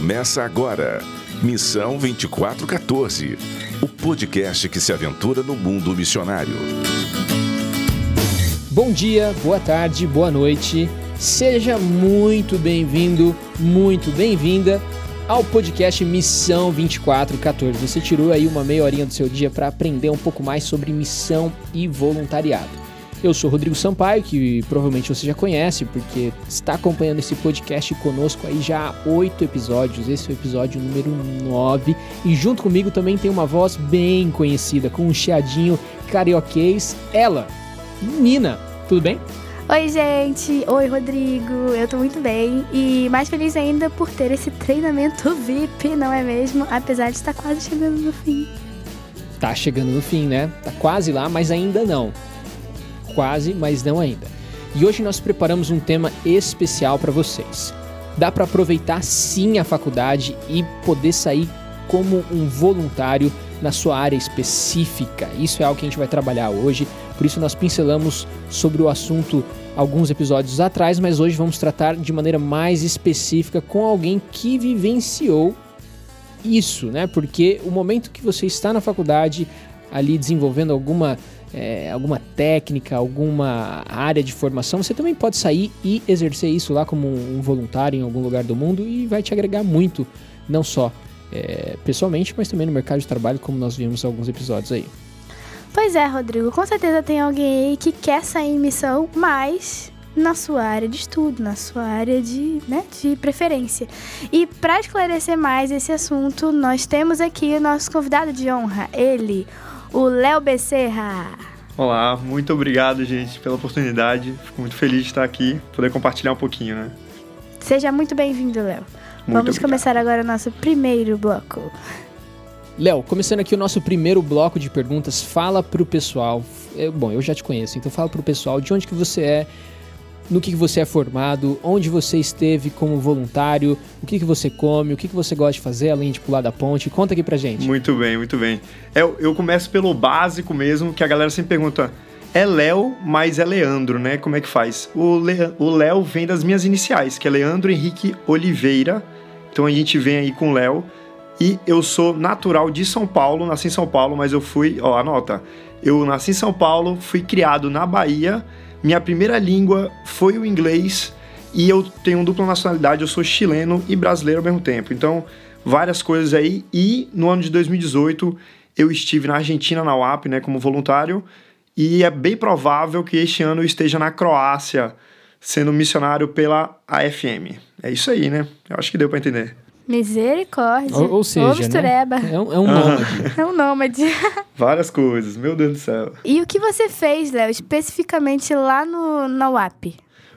Começa agora. Missão 2414. O podcast que se aventura no mundo missionário. Bom dia, boa tarde, boa noite. Seja muito bem-vindo, muito bem-vinda ao podcast Missão 2414. Você tirou aí uma meia horinha do seu dia para aprender um pouco mais sobre missão e voluntariado. Eu sou Rodrigo Sampaio, que provavelmente você já conhece, porque está acompanhando esse podcast conosco aí já há oito episódios. Esse é o episódio número 9. E junto comigo também tem uma voz bem conhecida, com um chiadinho carioquês. Ela, Nina, tudo bem? Oi, gente! Oi, Rodrigo! Eu tô muito bem e mais feliz ainda por ter esse treinamento VIP, não é mesmo? Apesar de estar quase chegando no fim. Tá chegando no fim, né? Tá quase lá, mas ainda não quase, mas não ainda. E hoje nós preparamos um tema especial para vocês. Dá para aproveitar sim a faculdade e poder sair como um voluntário na sua área específica. Isso é algo que a gente vai trabalhar hoje, por isso nós pincelamos sobre o assunto alguns episódios atrás, mas hoje vamos tratar de maneira mais específica com alguém que vivenciou isso, né? Porque o momento que você está na faculdade, ali desenvolvendo alguma é, alguma técnica, alguma área de formação, você também pode sair e exercer isso lá como um voluntário em algum lugar do mundo e vai te agregar muito, não só é, pessoalmente, mas também no mercado de trabalho, como nós vimos em alguns episódios aí. Pois é, Rodrigo, com certeza tem alguém aí que quer sair em missão, mas na sua área de estudo, na sua área de, né, de preferência. E para esclarecer mais esse assunto, nós temos aqui o nosso convidado de honra, ele, o Léo Becerra. Olá, muito obrigado, gente, pela oportunidade. Fico muito feliz de estar aqui, poder compartilhar um pouquinho, né? Seja muito bem-vindo, Léo. Vamos obrigado. começar agora o nosso primeiro bloco. Léo, começando aqui o nosso primeiro bloco de perguntas, fala pro pessoal. Eu, bom, eu já te conheço, então fala pro pessoal de onde que você é, no que, que você é formado, onde você esteve como voluntário, o que, que você come, o que, que você gosta de fazer além de pular da ponte. Conta aqui pra gente. Muito bem, muito bem. Eu, eu começo pelo básico mesmo, que a galera sempre pergunta. É Léo, mas é Leandro, né? Como é que faz? O, Le, o Léo vem das minhas iniciais, que é Leandro Henrique Oliveira. Então a gente vem aí com o Léo. E eu sou natural de São Paulo, nasci em São Paulo, mas eu fui, ó, anota. Eu nasci em São Paulo, fui criado na Bahia minha primeira língua foi o inglês e eu tenho dupla nacionalidade, eu sou chileno e brasileiro ao mesmo tempo. Então, várias coisas aí. E no ano de 2018 eu estive na Argentina, na UAP, né, como voluntário. E é bem provável que este ano eu esteja na Croácia, sendo missionário pela AFM. É isso aí, né? Eu acho que deu para entender. Misericórdia. Ou, ou seja, né? é, um, é um nômade. é um nômade. Várias coisas, meu Deus do céu. E o que você fez, Léo, especificamente lá no, na UAP?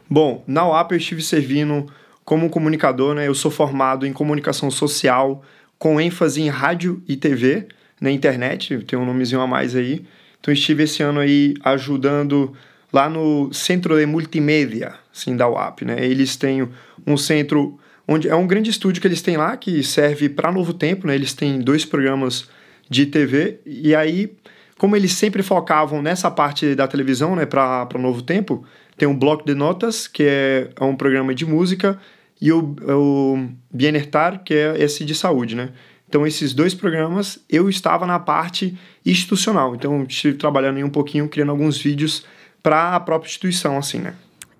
Bom, na UAP eu estive servindo como comunicador, né? Eu sou formado em comunicação social, com ênfase em rádio e TV, na internet, tem um nomezinho a mais aí. Então estive esse ano aí ajudando lá no Centro de Multimédia, assim, da UAP, né? Eles têm um centro onde é um grande estúdio que eles têm lá que serve para Novo Tempo, né? Eles têm dois programas de TV e aí, como eles sempre focavam nessa parte da televisão, né, para Novo Tempo, tem um bloco de notas que é, é um programa de música e o, o Bienestar que é esse de saúde, né? Então esses dois programas eu estava na parte institucional, então estive trabalhando em um pouquinho criando alguns vídeos para a própria instituição, assim, né?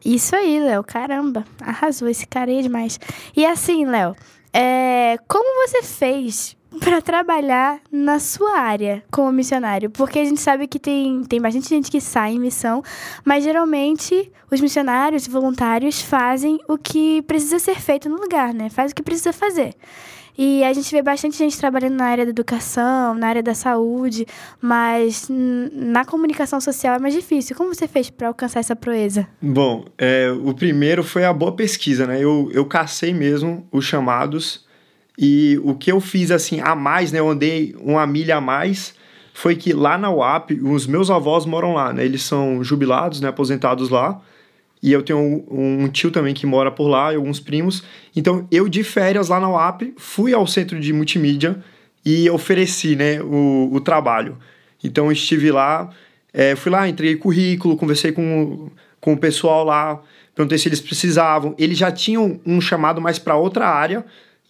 Isso aí, Léo. Caramba, arrasou. Esse cara aí é demais. E assim, Léo, é... como você fez para trabalhar na sua área como missionário? Porque a gente sabe que tem, tem bastante gente que sai em missão, mas geralmente os missionários voluntários fazem o que precisa ser feito no lugar, né? Faz o que precisa fazer. E a gente vê bastante gente trabalhando na área da educação, na área da saúde, mas na comunicação social é mais difícil. Como você fez para alcançar essa proeza? Bom, é, o primeiro foi a boa pesquisa, né? Eu, eu cacei mesmo os chamados e o que eu fiz assim a mais, né? Eu andei uma milha a mais foi que lá na UAP, os meus avós moram lá, né? Eles são jubilados, né? Aposentados lá. E eu tenho um, um, tio também que mora por lá e alguns primos. Então, eu de férias lá na UAP, fui ao centro de multimídia e ofereci né, o, o trabalho. Então, estive lá, é, fui lá, entreguei currículo, conversei com, com o pessoal lá, perguntei se eles precisavam. Eles já tinham um chamado mais para outra área,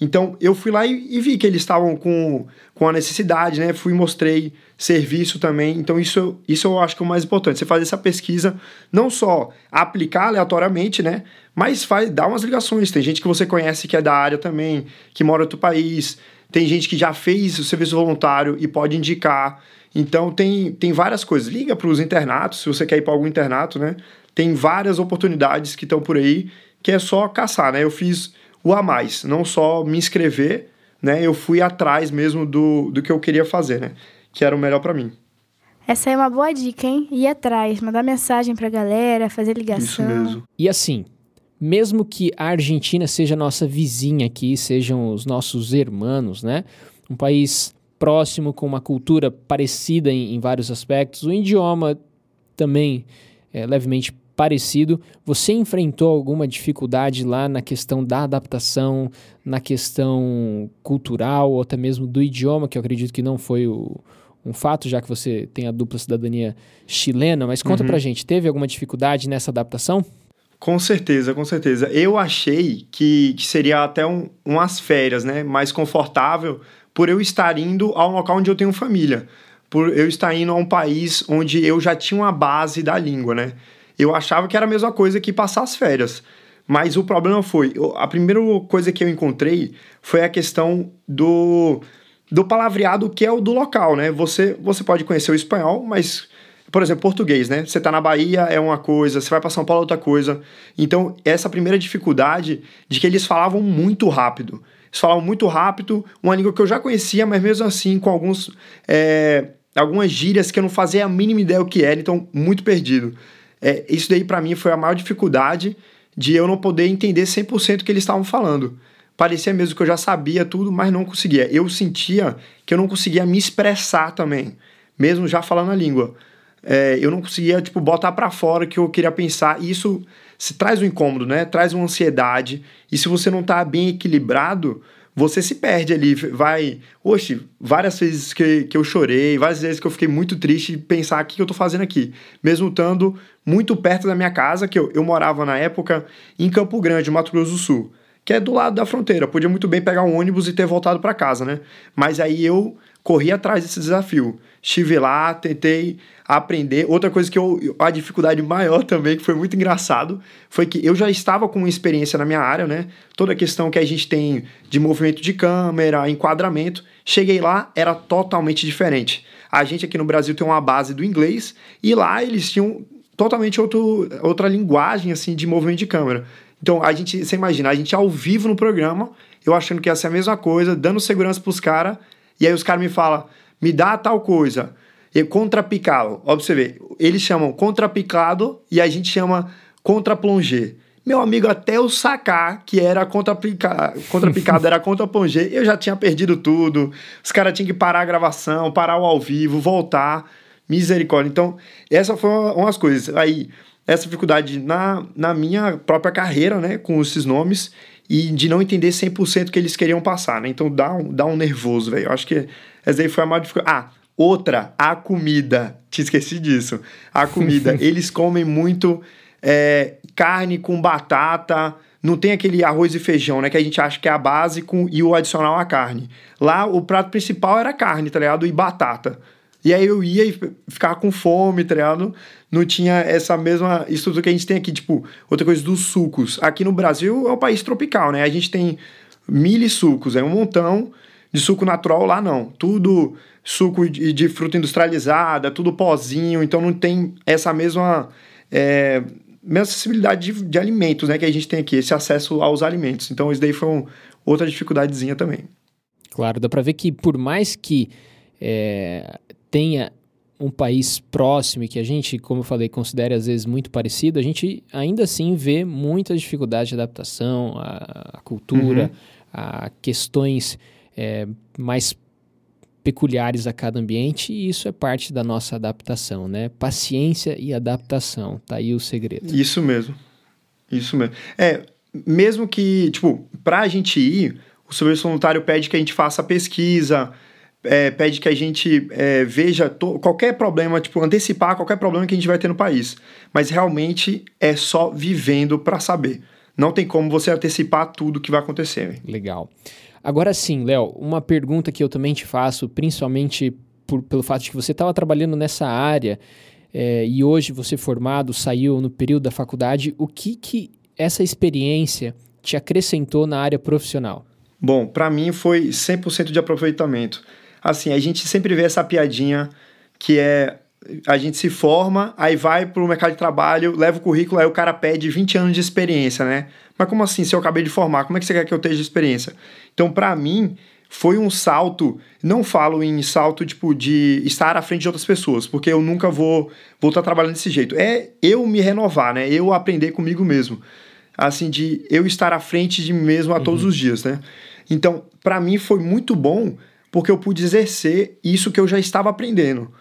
Então, eu fui lá e, e vi que eles estavam com, com a necessidade, né? Fui mostrei serviço também. Então, isso, isso eu acho que é o mais importante. Você fazer essa pesquisa, não só aplicar aleatoriamente, né? Mas faz, dá umas ligações. Tem gente que você conhece que é da área também, que mora em outro país. Tem gente que já fez o serviço voluntário e pode indicar. Então, tem, tem várias coisas. Liga para os internatos, se você quer ir para algum internato, né? Tem várias oportunidades que estão por aí, que é só caçar, né? Eu fiz o a mais, não só me inscrever, né? Eu fui atrás mesmo do, do que eu queria fazer, né? Que era o melhor para mim. Essa é uma boa dica, hein? Ir atrás, mandar mensagem pra galera, fazer ligação. Isso mesmo. E assim, mesmo que a Argentina seja nossa vizinha aqui, sejam os nossos irmãos, né? Um país próximo, com uma cultura parecida em, em vários aspectos, o idioma também é levemente parecido. Você enfrentou alguma dificuldade lá na questão da adaptação, na questão cultural ou até mesmo do idioma, que eu acredito que não foi o, um fato, já que você tem a dupla cidadania chilena, mas conta uhum. pra gente, teve alguma dificuldade nessa adaptação? Com certeza, com certeza. Eu achei que, que seria até um, umas férias, né? Mais confortável por eu estar indo a um local onde eu tenho família. Por eu estar indo a um país onde eu já tinha uma base da língua, né? Eu achava que era a mesma coisa que passar as férias. Mas o problema foi, a primeira coisa que eu encontrei foi a questão do, do palavreado que é o do local, né? Você, você pode conhecer o espanhol, mas, por exemplo, português, né? Você tá na Bahia é uma coisa, você vai para São Paulo é outra coisa. Então, essa primeira dificuldade de que eles falavam muito rápido. Eles falavam muito rápido, uma língua que eu já conhecia, mas mesmo assim com alguns... É, algumas gírias que eu não fazia a mínima ideia o que era, então muito perdido. É, isso daí para mim foi a maior dificuldade de eu não poder entender 100% o que eles estavam falando. Parecia mesmo que eu já sabia tudo, mas não conseguia. Eu sentia que eu não conseguia me expressar também, mesmo já falando a língua. É, eu não conseguia, tipo, botar para fora o que eu queria pensar. E isso se traz um incômodo, né? Traz uma ansiedade. E se você não tá bem equilibrado, você se perde ali, vai. Oxe, várias vezes que, que eu chorei, várias vezes que eu fiquei muito triste de pensar o que eu tô fazendo aqui. Mesmo estando muito perto da minha casa, que eu, eu morava na época em Campo Grande, Mato Grosso do Sul, que é do lado da fronteira. podia muito bem pegar um ônibus e ter voltado para casa, né? Mas aí eu corri atrás desse desafio. Estive lá, tentei aprender. Outra coisa que eu. A dificuldade maior também, que foi muito engraçado, foi que eu já estava com experiência na minha área, né? Toda a questão que a gente tem de movimento de câmera, enquadramento. Cheguei lá, era totalmente diferente. A gente aqui no Brasil tem uma base do inglês e lá eles tinham totalmente outro, outra linguagem assim de movimento de câmera. Então, a gente, você imagina, a gente ao vivo no programa, eu achando que ia ser a mesma coisa, dando segurança pros caras, e aí os caras me falam, me dá tal coisa. E contrapicado, ver, eles chamam contrapicado e a gente chama contraplongé. Meu amigo, até eu sacar que era contrapicado, contrapicado era contraplongé, eu já tinha perdido tudo. Os caras tinham que parar a gravação, parar o ao vivo, voltar. Misericórdia. Então, essa foi uma, umas coisas. Aí, essa dificuldade na, na minha própria carreira, né, com esses nomes, e de não entender 100% o que eles queriam passar, né? Então dá um, dá um nervoso, velho. Eu acho que essa aí foi a maior dificuldade. Ah, outra, a comida. Te esqueci disso. A comida. eles comem muito é, carne com batata. Não tem aquele arroz e feijão, né? Que a gente acha que é a base com, e o adicional a carne. Lá, o prato principal era carne, tá ligado? E batata. E aí eu ia e ficava com fome, tá ligado? Não tinha essa mesma estrutura que a gente tem aqui, tipo, outra coisa dos sucos. Aqui no Brasil é um país tropical, né? A gente tem mil sucos, é um montão de suco natural, lá não. Tudo suco de, de fruta industrializada, tudo pozinho, então não tem essa mesma. É, mesma acessibilidade de, de, alimentos, né, que a gente tem aqui, esse acesso aos alimentos. Então, isso daí foi um, outra dificuldadezinha também. Claro, dá para ver que por mais que é, tenha um país próximo e que a gente, como eu falei, considere às vezes muito parecido, a gente ainda assim vê muitas dificuldades de adaptação à, à cultura, uhum. a questões é, mais peculiares a cada ambiente e isso é parte da nossa adaptação, né? Paciência e adaptação, tá aí o segredo. Isso mesmo, isso mesmo. É, mesmo que, tipo, pra gente ir, o serviço voluntário pede que a gente faça pesquisa, é, pede que a gente é, veja qualquer problema, tipo, antecipar qualquer problema que a gente vai ter no país. Mas realmente é só vivendo para saber. Não tem como você antecipar tudo que vai acontecer. Legal. Agora sim, Léo, uma pergunta que eu também te faço, principalmente por, pelo fato de que você estava trabalhando nessa área é, e hoje você formado, saiu no período da faculdade, o que, que essa experiência te acrescentou na área profissional? Bom, para mim foi 100% de aproveitamento. Assim, a gente sempre vê essa piadinha que é a gente se forma, aí vai pro mercado de trabalho, leva o currículo, aí o cara pede 20 anos de experiência, né? Mas como assim, se eu acabei de formar, como é que você quer que eu tenha de experiência? Então, para mim, foi um salto, não falo em salto tipo de estar à frente de outras pessoas, porque eu nunca vou vou estar trabalhando desse jeito. É eu me renovar, né? Eu aprender comigo mesmo. Assim de eu estar à frente de mim mesmo a uhum. todos os dias, né? Então, para mim foi muito bom porque eu pude exercer isso que eu já estava aprendendo.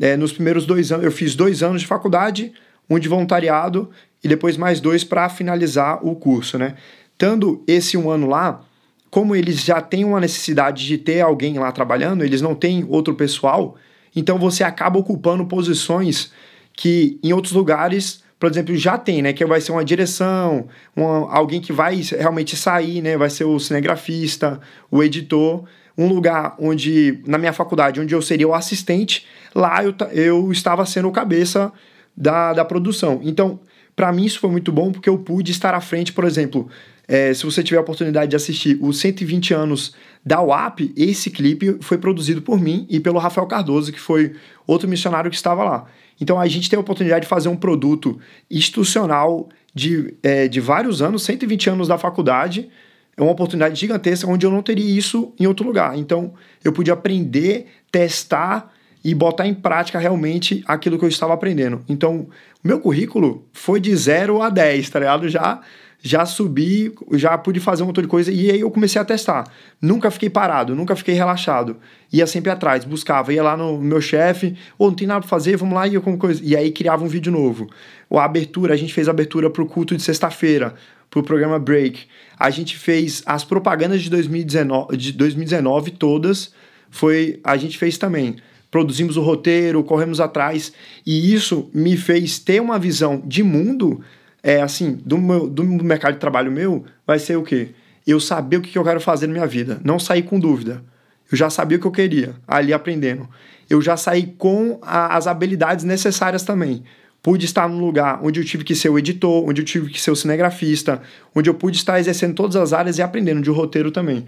É, nos primeiros dois anos, eu fiz dois anos de faculdade, um de voluntariado e depois mais dois para finalizar o curso, né? Tando esse um ano lá, como eles já têm uma necessidade de ter alguém lá trabalhando, eles não têm outro pessoal, então você acaba ocupando posições que em outros lugares, por exemplo, já tem, né? Que vai ser uma direção, uma, alguém que vai realmente sair, né? Vai ser o cinegrafista, o editor um lugar onde, na minha faculdade, onde eu seria o assistente, lá eu, eu estava sendo o cabeça da, da produção. Então, para mim isso foi muito bom porque eu pude estar à frente, por exemplo, é, se você tiver a oportunidade de assistir os 120 anos da UAP, esse clipe foi produzido por mim e pelo Rafael Cardoso, que foi outro missionário que estava lá. Então a gente tem a oportunidade de fazer um produto institucional de, é, de vários anos, 120 anos da faculdade, é uma oportunidade gigantesca onde eu não teria isso em outro lugar. Então, eu pude aprender, testar e botar em prática realmente aquilo que eu estava aprendendo. Então, meu currículo foi de 0 a 10, tá ligado? Já já subi, já pude fazer um montão de coisa e aí eu comecei a testar. Nunca fiquei parado, nunca fiquei relaxado. Ia sempre atrás, buscava, ia lá no meu chefe, ou oh, não tem nada pra fazer, vamos lá e alguma coisa. E aí criava um vídeo novo. A abertura, a gente fez a abertura pro culto de sexta-feira para o programa Break. A gente fez as propagandas de 2019, de 2019 todas, foi a gente fez também. Produzimos o roteiro, corremos atrás, e isso me fez ter uma visão de mundo, é assim, do, meu, do mercado de trabalho meu, vai ser o quê? Eu saber o que eu quero fazer na minha vida, não sair com dúvida. Eu já sabia o que eu queria, ali aprendendo. Eu já saí com a, as habilidades necessárias também pude estar num lugar onde eu tive que ser o editor, onde eu tive que ser o cinegrafista, onde eu pude estar exercendo todas as áreas e aprendendo de roteiro também.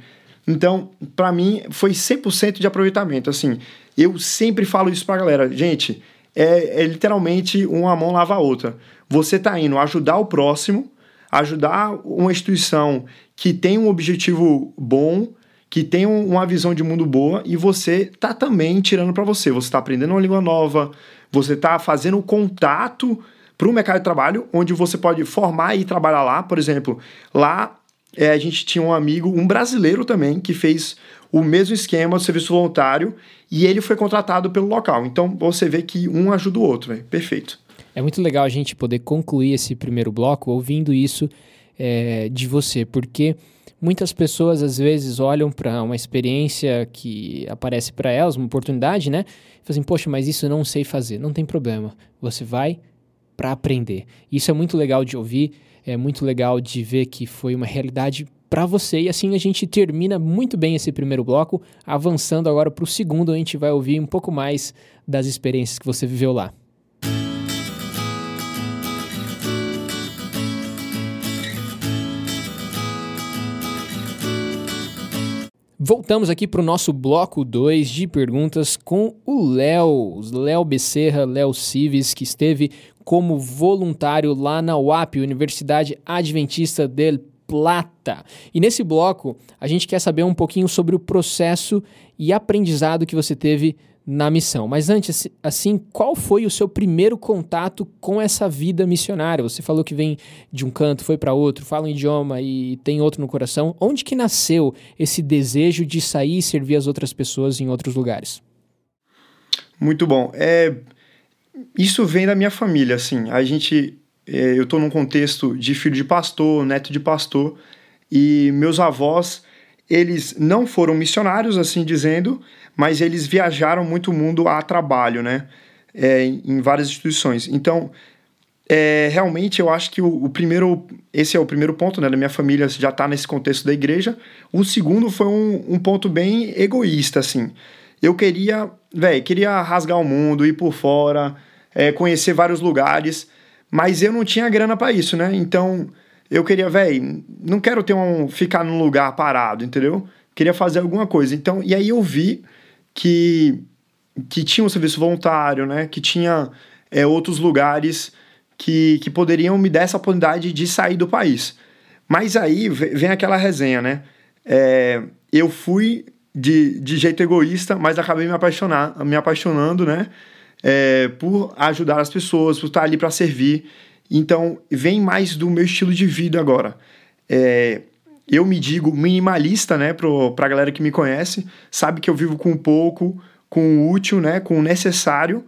Então, para mim, foi 100% de aproveitamento. Assim, eu sempre falo isso pra galera. Gente, é, é literalmente uma mão lava a outra. Você tá indo ajudar o próximo, ajudar uma instituição que tem um objetivo bom, que tem uma visão de mundo boa e você tá também tirando para você. Você está aprendendo uma língua nova, você está fazendo um contato para o mercado de trabalho, onde você pode formar e trabalhar lá. Por exemplo, lá é, a gente tinha um amigo, um brasileiro também, que fez o mesmo esquema de serviço voluntário e ele foi contratado pelo local. Então você vê que um ajuda o outro, véio. perfeito. É muito legal a gente poder concluir esse primeiro bloco ouvindo isso é, de você, porque muitas pessoas às vezes olham para uma experiência que aparece para elas, uma oportunidade, né? E fazem, poxa, mas isso eu não sei fazer. Não tem problema. Você vai para aprender. Isso é muito legal de ouvir, é muito legal de ver que foi uma realidade para você. E assim a gente termina muito bem esse primeiro bloco, avançando agora para o segundo, a gente vai ouvir um pouco mais das experiências que você viveu lá. Voltamos aqui para o nosso bloco 2 de perguntas com o Léo, Léo Becerra, Léo Cives, que esteve como voluntário lá na UAP, Universidade Adventista del Plata. E nesse bloco, a gente quer saber um pouquinho sobre o processo e aprendizado que você teve na missão. Mas antes, assim, qual foi o seu primeiro contato com essa vida missionária? Você falou que vem de um canto, foi para outro, fala um idioma e tem outro no coração. Onde que nasceu esse desejo de sair e servir as outras pessoas em outros lugares? Muito bom. É, isso vem da minha família, assim. A gente, é, eu estou num contexto de filho de pastor, neto de pastor, e meus avós, eles não foram missionários, assim dizendo, mas eles viajaram muito o mundo a trabalho, né? É, em várias instituições. Então, é, realmente eu acho que o, o, primeiro, esse é o primeiro ponto, né, da minha família já está nesse contexto da igreja. O segundo foi um, um ponto bem egoísta, assim. Eu queria, velho, queria rasgar o mundo, ir por fora, é, conhecer vários lugares, mas eu não tinha grana para isso, né? Então eu queria, velho, não quero ter um ficar num lugar parado, entendeu? Queria fazer alguma coisa. Então, e aí eu vi que que tinha um serviço voluntário, né? Que tinha é, outros lugares que, que poderiam me dar essa oportunidade de sair do país. Mas aí vem aquela resenha, né? É, eu fui de, de jeito egoísta, mas acabei me, apaixonar, me apaixonando, né? É, por ajudar as pessoas, por estar ali para servir. Então, vem mais do meu estilo de vida agora. É, eu me digo minimalista, né? Para a galera que me conhece, sabe que eu vivo com pouco, com o útil, né? Com o necessário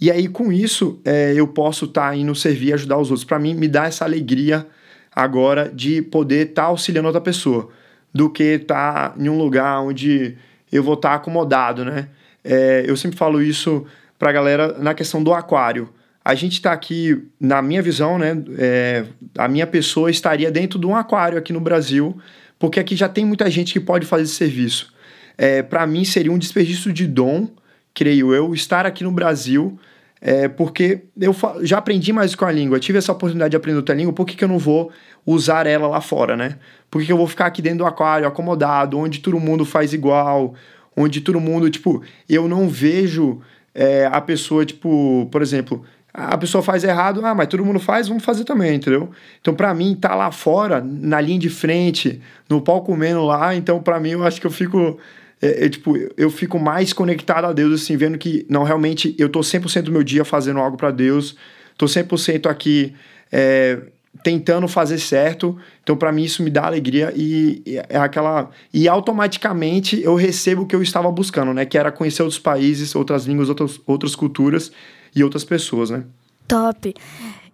e aí, com isso, é, eu posso estar tá indo servir e ajudar os outros. Para mim, me dá essa alegria agora de poder estar tá auxiliando outra pessoa, do que estar tá em um lugar onde eu vou estar tá acomodado, né? É, eu sempre falo isso para a galera na questão do aquário. A gente está aqui, na minha visão, né? É, a minha pessoa estaria dentro de um aquário aqui no Brasil, porque aqui já tem muita gente que pode fazer esse serviço. É, para mim, seria um desperdício de dom, creio eu, estar aqui no Brasil é, porque eu já aprendi mais com a língua, tive essa oportunidade de aprender outra língua, por que, que eu não vou usar ela lá fora, né? Por que, que eu vou ficar aqui dentro do aquário, acomodado, onde todo mundo faz igual, onde todo mundo, tipo, eu não vejo é, a pessoa, tipo, por exemplo, a pessoa faz errado, ah, mas todo mundo faz, vamos fazer também, entendeu? Então, para mim, tá lá fora, na linha de frente, no palco comendo lá, então, para mim, eu acho que eu fico é, é, tipo, eu fico mais conectado a Deus, assim, vendo que, não, realmente, eu tô 100% do meu dia fazendo algo para Deus, tô 100% aqui é, tentando fazer certo, então para mim isso me dá alegria e, e é aquela... E automaticamente eu recebo o que eu estava buscando, né, que era conhecer outros países, outras línguas, outras, outras culturas e outras pessoas, né. Top!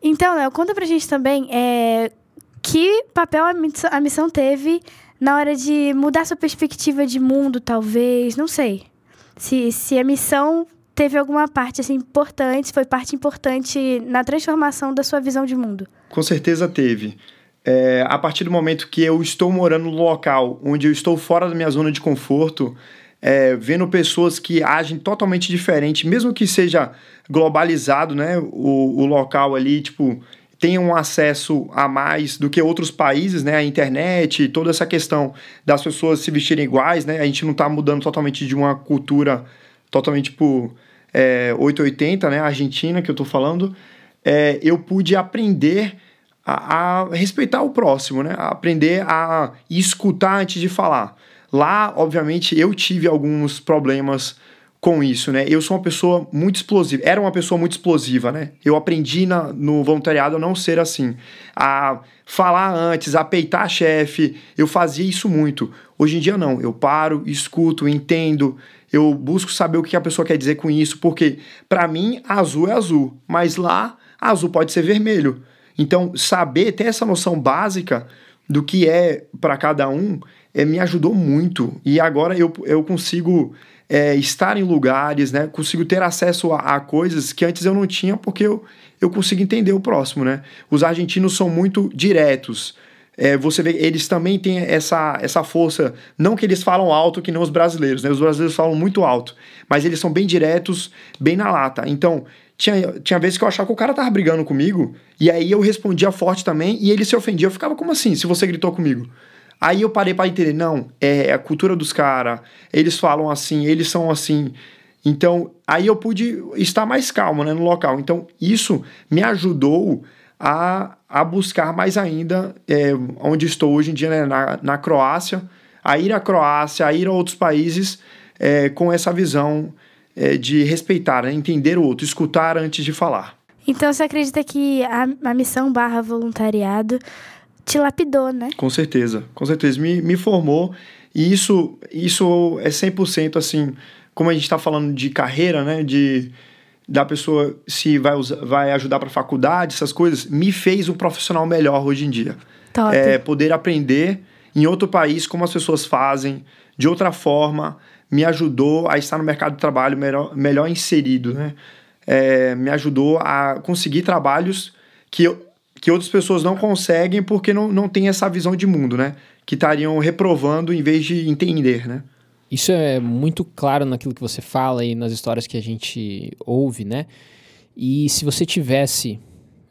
Então, Léo, conta pra gente também, é, que papel a missão teve na hora de mudar sua perspectiva de mundo, talvez, não sei. Se, se a missão teve alguma parte assim importante, foi parte importante na transformação da sua visão de mundo. Com certeza teve. É, a partir do momento que eu estou morando no local onde eu estou fora da minha zona de conforto, é, vendo pessoas que agem totalmente diferente, mesmo que seja globalizado, né, o, o local ali, tipo, tenham acesso a mais do que outros países, né? A internet, toda essa questão das pessoas se vestirem iguais, né? A gente não está mudando totalmente de uma cultura totalmente, tipo, é, 880, né? Argentina, que eu estou falando. É, eu pude aprender a, a, respeitar o próximo, né? A aprender a escutar antes de falar. Lá, obviamente, eu tive alguns problemas com isso, né? Eu sou uma pessoa muito explosiva, era uma pessoa muito explosiva, né? Eu aprendi na, no voluntariado a não ser assim, a falar antes, a peitar chefe, eu fazia isso muito. Hoje em dia não, eu paro, escuto, entendo, eu busco saber o que a pessoa quer dizer com isso, porque para mim azul é azul, mas lá azul pode ser vermelho. Então, saber ter essa noção básica do que é para cada um é, me ajudou muito. E agora eu, eu consigo é, estar em lugares, né? Consigo ter acesso a, a, coisas que antes eu não tinha porque eu, eu consigo entender o próximo, né? Os argentinos são muito diretos. É, você vê, eles também têm essa, essa força, não que eles falam alto que nem os brasileiros, né? Os brasileiros falam muito alto, mas eles são bem diretos, bem na lata. Então, tinha, tinha vezes que eu achava que o cara tava brigando comigo, e aí eu respondia forte também, e ele se ofendia. Eu ficava, como assim, se você gritou comigo? Aí eu parei para entender, não, é a cultura dos caras, eles falam assim, eles são assim. Então, aí eu pude estar mais calmo né, no local. Então, isso me ajudou a, a buscar mais ainda é, onde estou hoje em dia, né, na, na Croácia, a ir à Croácia, a ir a outros países é, com essa visão é, de respeitar, né, entender o outro, escutar antes de falar. Então, você acredita que a, a missão barra voluntariado te lapidou, né? Com certeza, com certeza. Me, me formou. E isso, isso é 100% assim, como a gente está falando de carreira, né? De da pessoa se vai, usar, vai ajudar para faculdade, essas coisas, me fez um profissional melhor hoje em dia. Top. É, poder aprender em outro país como as pessoas fazem, de outra forma, me ajudou a estar no mercado de trabalho melhor, melhor inserido, né? É, me ajudou a conseguir trabalhos que, que outras pessoas não conseguem porque não, não tem essa visão de mundo, né? Que estariam reprovando em vez de entender, né? Isso é muito claro naquilo que você fala e nas histórias que a gente ouve, né? E se você tivesse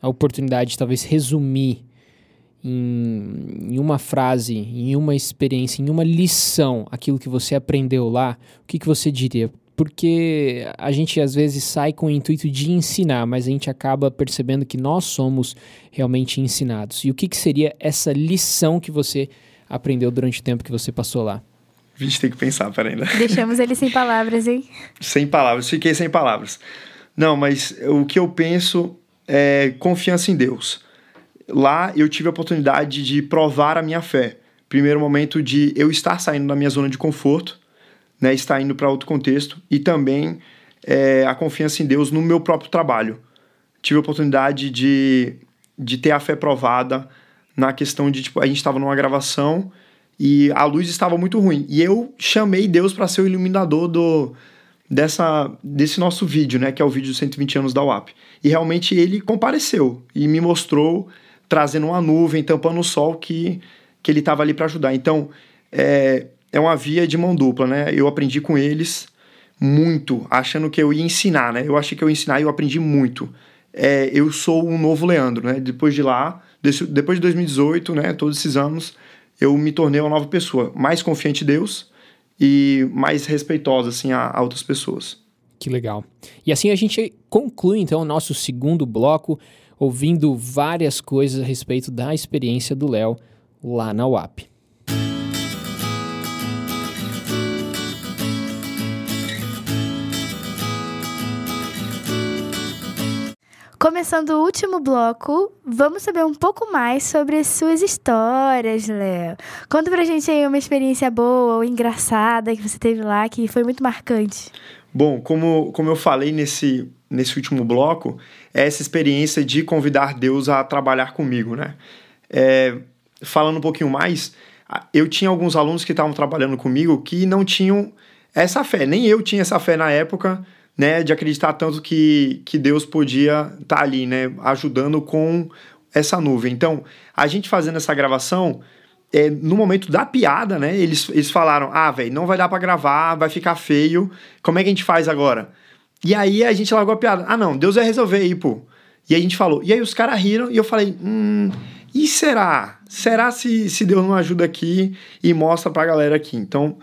a oportunidade de talvez resumir em, em, uma frase, em uma experiência, em uma lição, aquilo que você aprendeu lá, o que, que você diria? Porque a gente às vezes sai com o intuito de ensinar, mas a gente acaba percebendo que nós somos realmente ensinados. E o que, que seria essa lição que você aprendeu durante o tempo que você passou lá? A gente tem que pensar, peraí. ainda. Deixamos ele sem palavras, hein? Sem palavras, fiquei sem palavras. Não, mas o que eu penso é confiança em Deus. Lá eu tive a oportunidade de provar a minha fé. Primeiro momento de eu estar saindo da minha zona de conforto, né, estar indo para outro contexto, e também é, a confiança em Deus no meu próprio trabalho. Tive a oportunidade de, de ter a fé provada na questão de, tipo, a gente estava numa gravação e a luz estava muito ruim. E eu chamei Deus para ser o iluminador do, dessa, desse nosso vídeo, né? Que é o vídeo dos 120 anos da UAP. E realmente ele compareceu e me mostrou trazendo uma nuvem, tampando o sol que, que ele estava ali para ajudar. Então, é, é uma via de mão dupla, né? Eu aprendi com eles muito, achando que eu ia ensinar, né? Eu achei que eu ia ensinar e eu aprendi muito. É, eu sou um novo Leandro, né? Depois de lá, depois de 2018, né? Todos esses anos, eu me tornei uma nova pessoa, mais confiante em Deus e mais respeitosa assim a, a outras pessoas. Que legal. E assim a gente conclui então o nosso segundo bloco ouvindo várias coisas a respeito da experiência do Léo lá na UAP. Começando o último bloco, vamos saber um pouco mais sobre suas histórias, Léo. Conta pra gente aí uma experiência boa ou engraçada que você teve lá, que foi muito marcante. Bom, como, como eu falei nesse, nesse último bloco, é essa experiência de convidar Deus a trabalhar comigo, né? É, falando um pouquinho mais, eu tinha alguns alunos que estavam trabalhando comigo que não tinham essa fé, nem eu tinha essa fé na época, né, de acreditar tanto que, que Deus podia estar tá ali, né, ajudando com essa nuvem. Então, a gente fazendo essa gravação, é, no momento da piada, né, eles, eles falaram: ah, velho, não vai dar para gravar, vai ficar feio, como é que a gente faz agora? E aí a gente largou a piada: ah, não, Deus vai resolver aí, pô. E a gente falou, e aí os caras riram e eu falei: hum, e será? Será se, se Deus não ajuda aqui e mostra pra galera aqui? Então,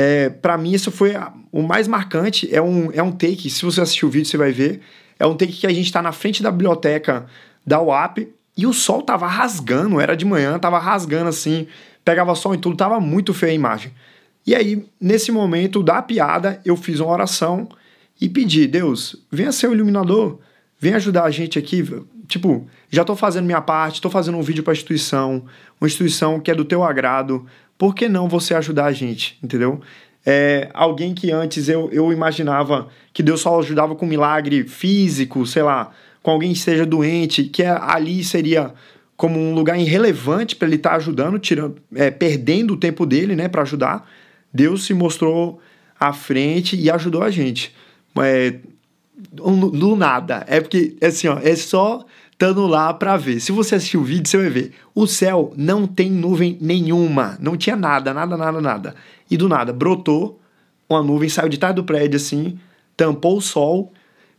é, para mim, isso foi a, o mais marcante. É um, é um take, se você assistir o vídeo, você vai ver. É um take que a gente tá na frente da biblioteca da UAP e o sol tava rasgando, era de manhã, tava rasgando assim, pegava sol e tudo, tava muito feia a imagem. E aí, nesse momento da piada, eu fiz uma oração e pedi: Deus, venha ser o iluminador, venha ajudar a gente aqui. Tipo, já tô fazendo minha parte, tô fazendo um vídeo pra instituição, uma instituição que é do teu agrado, por que não você ajudar a gente, entendeu? É, alguém que antes eu, eu imaginava que Deus só ajudava com milagre físico, sei lá, com alguém que esteja doente, que é, ali seria como um lugar irrelevante para ele estar tá ajudando, tirando, é, perdendo o tempo dele, né, para ajudar. Deus se mostrou à frente e ajudou a gente. É, do nada. É porque, assim, ó, é só estando lá para ver. Se você assistir o vídeo, você vai ver. O céu não tem nuvem nenhuma. Não tinha nada, nada, nada, nada. E do nada, brotou uma nuvem, saiu de trás do prédio assim, tampou o sol,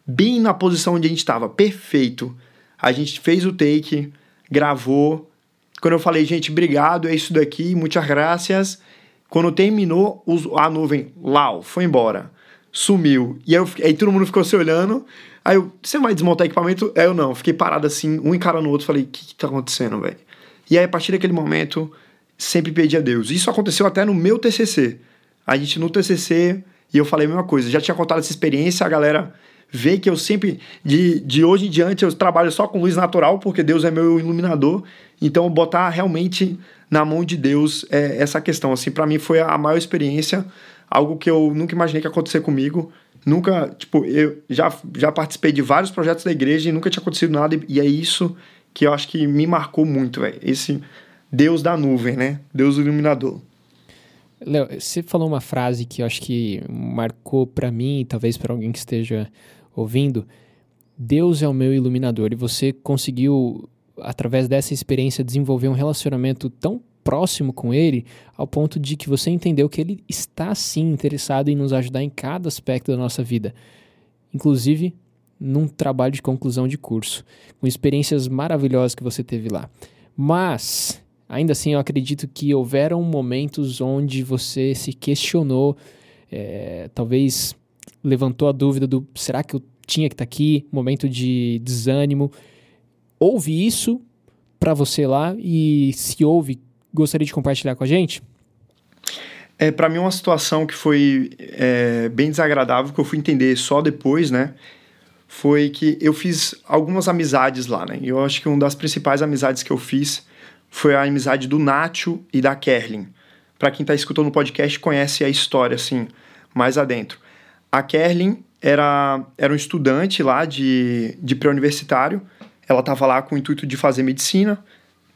bem na posição onde a gente estava. Perfeito. A gente fez o take, gravou. Quando eu falei, gente, obrigado, é isso daqui, muitas graças. Quando terminou, a nuvem, lau, foi embora. Sumiu. E aí, aí todo mundo ficou se olhando. Aí eu, você vai desmontar equipamento? É, eu não. Fiquei parado assim, um encarando o outro. Falei, o que, que tá acontecendo, velho? E aí, a partir daquele momento, sempre pedi a Deus. Isso aconteceu até no meu TCC. A gente no TCC, e eu falei a mesma coisa. Já tinha contado essa experiência, a galera vê que eu sempre, de, de hoje em diante, eu trabalho só com luz natural, porque Deus é meu iluminador. Então, botar realmente na mão de Deus é, essa questão, assim, para mim foi a maior experiência, algo que eu nunca imaginei que acontecer comigo. Nunca, tipo, eu já, já participei de vários projetos da igreja e nunca tinha acontecido nada, e é isso que eu acho que me marcou muito, velho. Esse Deus da nuvem, né? Deus iluminador. Léo, você falou uma frase que eu acho que marcou para mim, talvez para alguém que esteja ouvindo. Deus é o meu iluminador e você conseguiu, através dessa experiência, desenvolver um relacionamento tão próximo com Ele, ao ponto de que você entendeu que Ele está sim interessado em nos ajudar em cada aspecto da nossa vida, inclusive num trabalho de conclusão de curso, com experiências maravilhosas que você teve lá. Mas, ainda assim, eu acredito que houveram momentos onde você se questionou, é, talvez levantou a dúvida do será que eu tinha que estar tá aqui, momento de desânimo. Houve isso para você lá e se houve, gostaria de compartilhar com a gente? É, para mim, uma situação que foi é, bem desagradável, que eu fui entender só depois, né? foi que eu fiz algumas amizades lá, né? Eu acho que uma das principais amizades que eu fiz foi a amizade do Nacho e da Kerlin. Para quem está escutando o podcast, conhece a história, assim, mais adentro. A Kerlin era, era um estudante lá de, de pré-universitário, ela estava lá com o intuito de fazer medicina,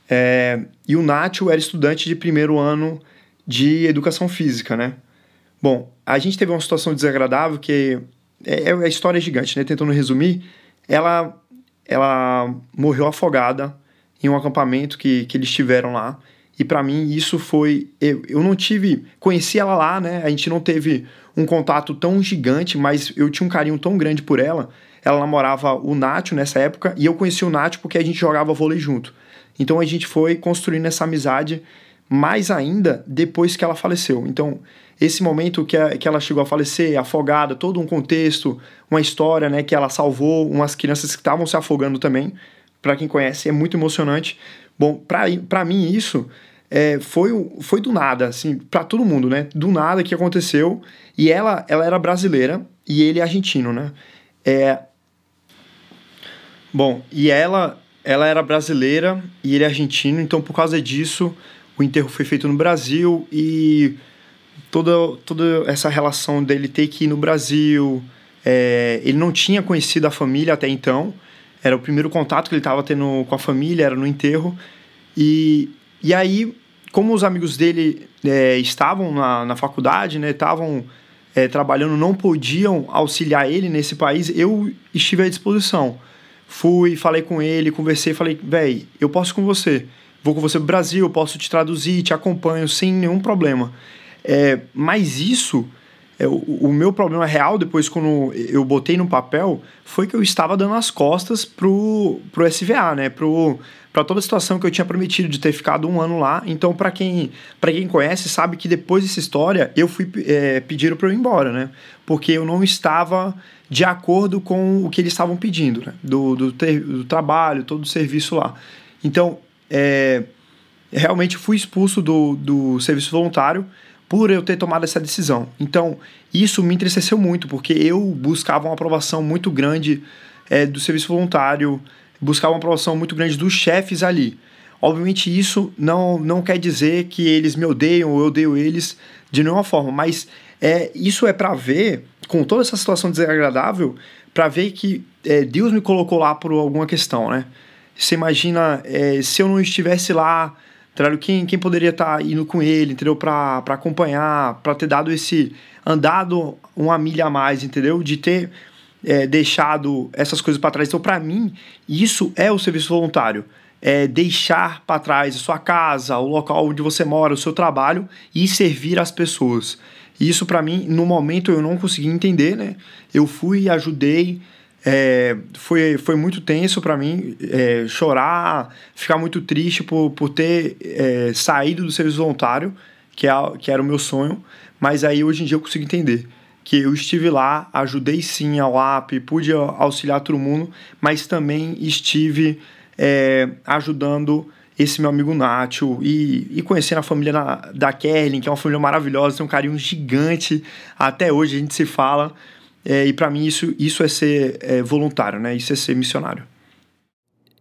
é, e o Nacho era estudante de primeiro ano de educação física, né? Bom, a gente teve uma situação desagradável que é, é, a história é gigante, né? Tentando resumir, ela, ela morreu afogada em um acampamento que, que eles tiveram lá. E para mim isso foi. Eu, eu não tive. Conheci ela lá, né? A gente não teve um contato tão gigante, mas eu tinha um carinho tão grande por ela. Ela namorava o Nacho nessa época e eu conheci o Nacho porque a gente jogava vôlei junto. Então a gente foi construindo essa amizade mais ainda depois que ela faleceu. Então esse momento que, a, que ela chegou a falecer, afogada, todo um contexto, uma história, né, que ela salvou umas crianças que estavam se afogando também. Para quem conhece, é muito emocionante. Bom, para mim isso é, foi, foi do nada, assim, para todo mundo, né? Do nada que aconteceu. E ela, ela era brasileira e ele é argentino, né? É... Bom, e ela, ela era brasileira e ele é argentino, então por causa disso o enterro foi feito no Brasil e toda, toda essa relação dele ter que ir no Brasil. É, ele não tinha conhecido a família até então. Era o primeiro contato que ele estava tendo com a família, era no enterro. E, e aí, como os amigos dele é, estavam na, na faculdade, né, estavam é, trabalhando, não podiam auxiliar ele nesse país, eu estive à disposição. Fui, falei com ele, conversei, falei, véi, eu posso com você. Vou com você pro Brasil, eu posso te traduzir, te acompanho sem nenhum problema. É, mas isso, o, o, meu problema real, depois quando eu botei no papel, foi que eu estava dando as costas pro, pro SVA, né? Pro, para toda a situação que eu tinha prometido de ter ficado um ano lá. Então, para quem, quem conhece, sabe que depois dessa história, eu fui é, pedir para eu ir embora, né? Porque eu não estava de acordo com o que eles estavam pedindo, né? Do, do, ter, do trabalho, todo o serviço lá. Então, é, realmente fui expulso do, do serviço voluntário por eu ter tomado essa decisão. Então, isso me entristeceu muito, porque eu buscava uma aprovação muito grande é, do serviço voluntário, buscava uma aprovação muito grande dos chefes ali. Obviamente, isso não, não quer dizer que eles me odeiam ou eu odeio eles de nenhuma forma, mas é, isso é para ver, com toda essa situação desagradável, para ver que é, Deus me colocou lá por alguma questão, né? Você imagina é, se eu não estivesse lá Entendeu? Quem, quem poderia estar tá indo com ele, entendeu? Para acompanhar, para ter dado esse. andado uma milha a mais, entendeu? De ter é, deixado essas coisas para trás. Então, para mim, isso é o serviço voluntário. É deixar para trás a sua casa, o local onde você mora, o seu trabalho e servir as pessoas. Isso, para mim, no momento eu não consegui entender, né? Eu fui, ajudei, é, foi, foi muito tenso para mim é, chorar, ficar muito triste por, por ter é, saído do serviço voluntário, que, é, que era o meu sonho, mas aí hoje em dia eu consigo entender que eu estive lá, ajudei sim ao AP, pude auxiliar todo mundo, mas também estive é, ajudando esse meu amigo Nacho e, e conhecendo a família na, da Kerlin, que é uma família maravilhosa, tem um carinho gigante, até hoje a gente se fala, é, e para mim isso, isso é ser é, voluntário, né? Isso é ser missionário.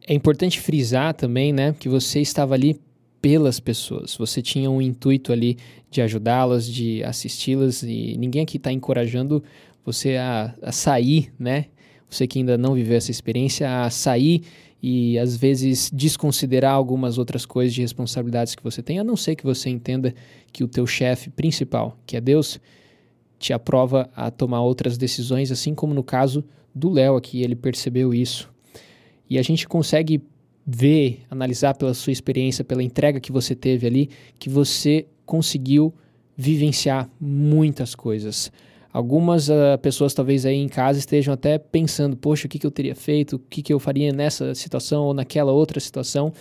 É importante frisar também, né, que você estava ali pelas pessoas. Você tinha um intuito ali de ajudá-las, de assisti-las e ninguém aqui está encorajando você a, a sair, né? Você que ainda não viveu essa experiência, a sair e às vezes desconsiderar algumas outras coisas de responsabilidades que você tem, a não ser que você entenda que o teu chefe principal, que é Deus, te aprova a tomar outras decisões, assim como no caso do Léo aqui, ele percebeu isso. E a gente consegue ver, analisar pela sua experiência, pela entrega que você teve ali, que você conseguiu vivenciar muitas coisas. Algumas uh, pessoas talvez aí em casa estejam até pensando, poxa, o que, que eu teria feito, o que, que eu faria nessa situação ou naquela outra situação.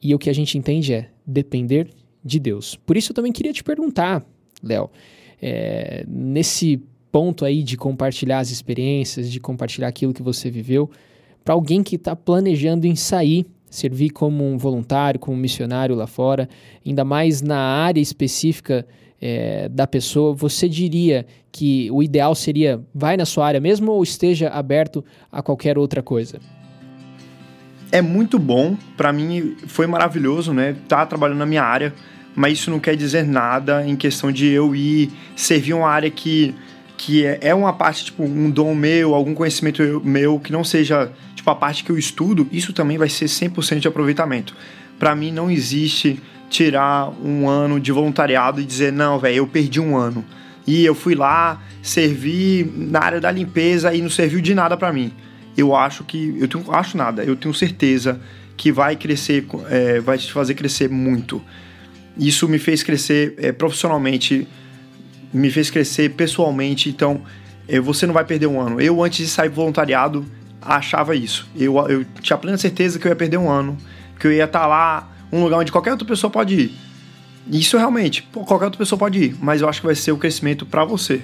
E o que a gente entende é depender de Deus. Por isso eu também queria te perguntar, Léo, é, nesse ponto aí de compartilhar as experiências, de compartilhar aquilo que você viveu, para alguém que está planejando em sair, servir como um voluntário, como um missionário lá fora, ainda mais na área específica é, da pessoa, você diria que o ideal seria vai na sua área mesmo ou esteja aberto a qualquer outra coisa? É muito bom, para mim foi maravilhoso, né? Tá trabalhando na minha área, mas isso não quer dizer nada em questão de eu ir servir uma área que que é, é uma parte, tipo, um dom meu, algum conhecimento meu que não seja, tipo, a parte que eu estudo, isso também vai ser 100% de aproveitamento. Para mim não existe tirar um ano de voluntariado e dizer, não, velho, eu perdi um ano. E eu fui lá, servi na área da limpeza e não serviu de nada para mim. Eu acho que, eu tenho, acho nada, eu tenho certeza que vai crescer, é, vai te fazer crescer muito. Isso me fez crescer é, profissionalmente, me fez crescer pessoalmente, então é, você não vai perder um ano. Eu, antes de sair voluntariado, achava isso. Eu, eu tinha plena certeza que eu ia perder um ano, que eu ia estar tá lá, um lugar onde qualquer outra pessoa pode ir. Isso realmente, qualquer outra pessoa pode ir, mas eu acho que vai ser o crescimento para você.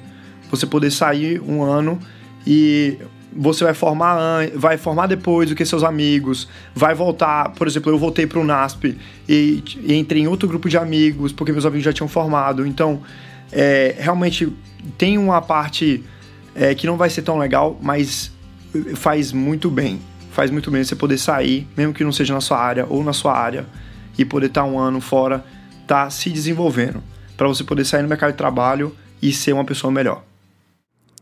Você poder sair um ano e você vai formar vai formar depois do que seus amigos, vai voltar, por exemplo, eu voltei para o NASP e, e, entrei em outro grupo de amigos porque meus amigos já tinham formado, então é, realmente tem uma parte é, que não vai ser tão legal, mas faz muito bem, faz muito bem você poder sair, mesmo que não seja na sua área ou na sua área e poder estar tá um ano fora, tá se desenvolvendo, para você poder sair no mercado de trabalho e ser uma pessoa melhor.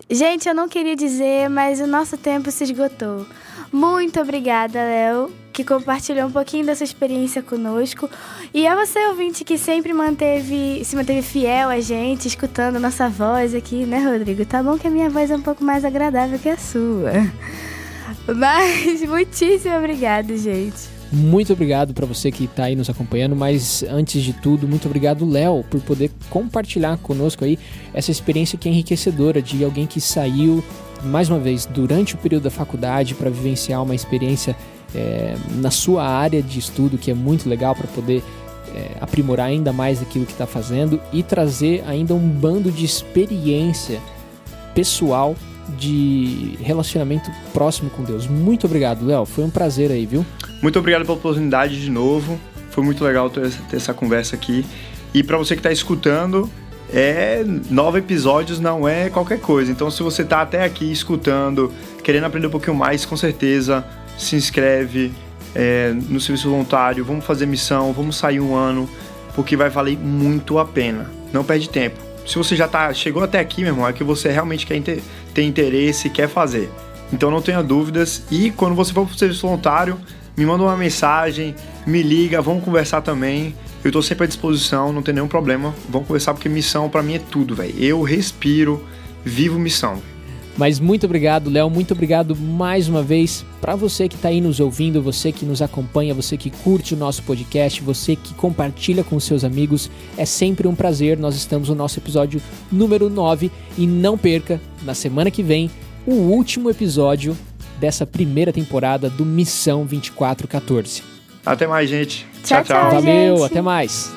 Gente, eu não queria dizer, mas o nosso tempo se esgotou. Muito obrigada, Léo, que compartilhou um pouquinho dessa experiência conosco. E a você, ouvinte, que sempre manteve, se manteve fiel a gente, escutando nossa voz aqui, né, Rodrigo? Tá bom que a minha voz é um pouco mais agradável que a sua. Mas muitíssimo obrigada, gente. Muito obrigado para você que está aí nos acompanhando, mas antes de tudo, muito obrigado, Léo, por poder compartilhar conosco aí essa experiência que é enriquecedora de alguém que saiu, mais uma vez, durante o período da faculdade para vivenciar uma experiência é, na sua área de estudo, que é muito legal para poder é, aprimorar ainda mais aquilo que está fazendo e trazer ainda um bando de experiência pessoal de relacionamento próximo com Deus. Muito obrigado, Léo. Foi um prazer aí, viu? Muito obrigado pela oportunidade de novo. Foi muito legal ter, essa conversa aqui. E para você que está escutando, é nove episódios não é qualquer coisa. Então, se você está até aqui escutando, querendo aprender um pouquinho mais, com certeza se inscreve é, no serviço voluntário. Vamos fazer missão, vamos sair um ano, porque vai valer muito a pena. Não perde tempo. Se você já tá, chegou até aqui, meu irmão, é que você realmente quer ter interesse e quer fazer. Então não tenha dúvidas. E quando você for para o serviço voluntário, me manda uma mensagem, me liga, vamos conversar também. Eu estou sempre à disposição, não tem nenhum problema. Vamos conversar porque missão para mim é tudo, velho. Eu respiro, vivo missão. Mas muito obrigado, Léo. Muito obrigado mais uma vez para você que está aí nos ouvindo, você que nos acompanha, você que curte o nosso podcast, você que compartilha com seus amigos. É sempre um prazer. Nós estamos no nosso episódio número 9 e não perca, na semana que vem, o último episódio dessa primeira temporada do Missão 2414. Até mais, gente. Tchau, tchau. tchau Valeu, gente. até mais.